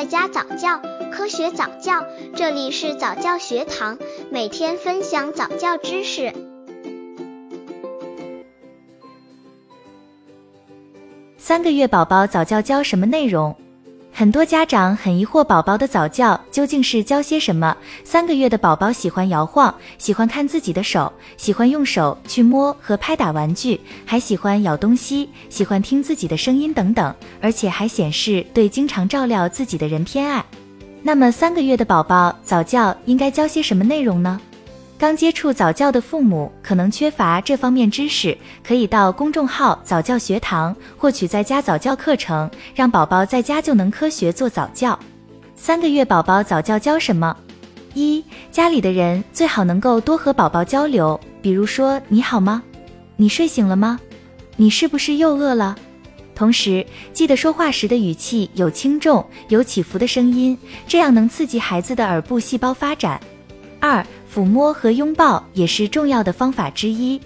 在家早教，科学早教，这里是早教学堂，每天分享早教知识。三个月宝宝早教教什么内容？很多家长很疑惑，宝宝的早教究竟是教些什么？三个月的宝宝喜欢摇晃，喜欢看自己的手，喜欢用手去摸和拍打玩具，还喜欢咬东西，喜欢听自己的声音等等，而且还显示对经常照料自己的人偏爱。那么三个月的宝宝早教应该教些什么内容呢？刚接触早教的父母可能缺乏这方面知识，可以到公众号早教学堂获取在家早教课程，让宝宝在家就能科学做早教。三个月宝宝早教教什么？一、家里的人最好能够多和宝宝交流，比如说你好吗？你睡醒了吗？你是不是又饿了？同时记得说话时的语气有轻重、有起伏的声音，这样能刺激孩子的耳部细胞发展。二。抚摸和拥抱也是重要的方法之一，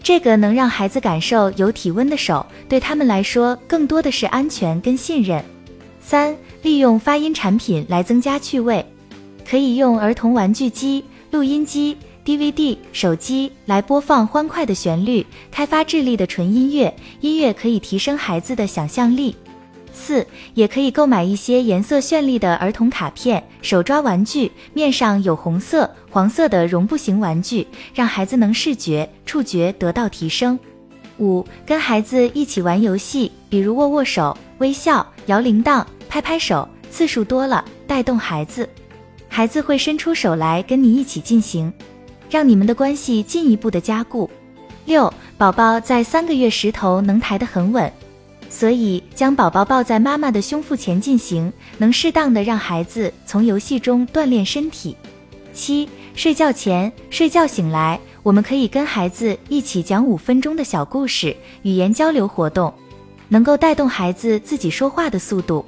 这个能让孩子感受有体温的手，对他们来说更多的是安全跟信任。三、利用发音产品来增加趣味，可以用儿童玩具机、录音机、DVD、手机来播放欢快的旋律，开发智力的纯音乐，音乐可以提升孩子的想象力。四，也可以购买一些颜色绚丽的儿童卡片、手抓玩具，面上有红色、黄色的绒布型玩具，让孩子能视觉、触觉得到提升。五，跟孩子一起玩游戏，比如握握手、微笑、摇铃铛、拍拍手，次数多了，带动孩子，孩子会伸出手来跟你一起进行，让你们的关系进一步的加固。六，宝宝在三个月时头能抬得很稳。所以，将宝宝抱在妈妈的胸腹前进行，能适当的让孩子从游戏中锻炼身体。七，睡觉前、睡觉醒来，我们可以跟孩子一起讲五分钟的小故事，语言交流活动，能够带动孩子自己说话的速度。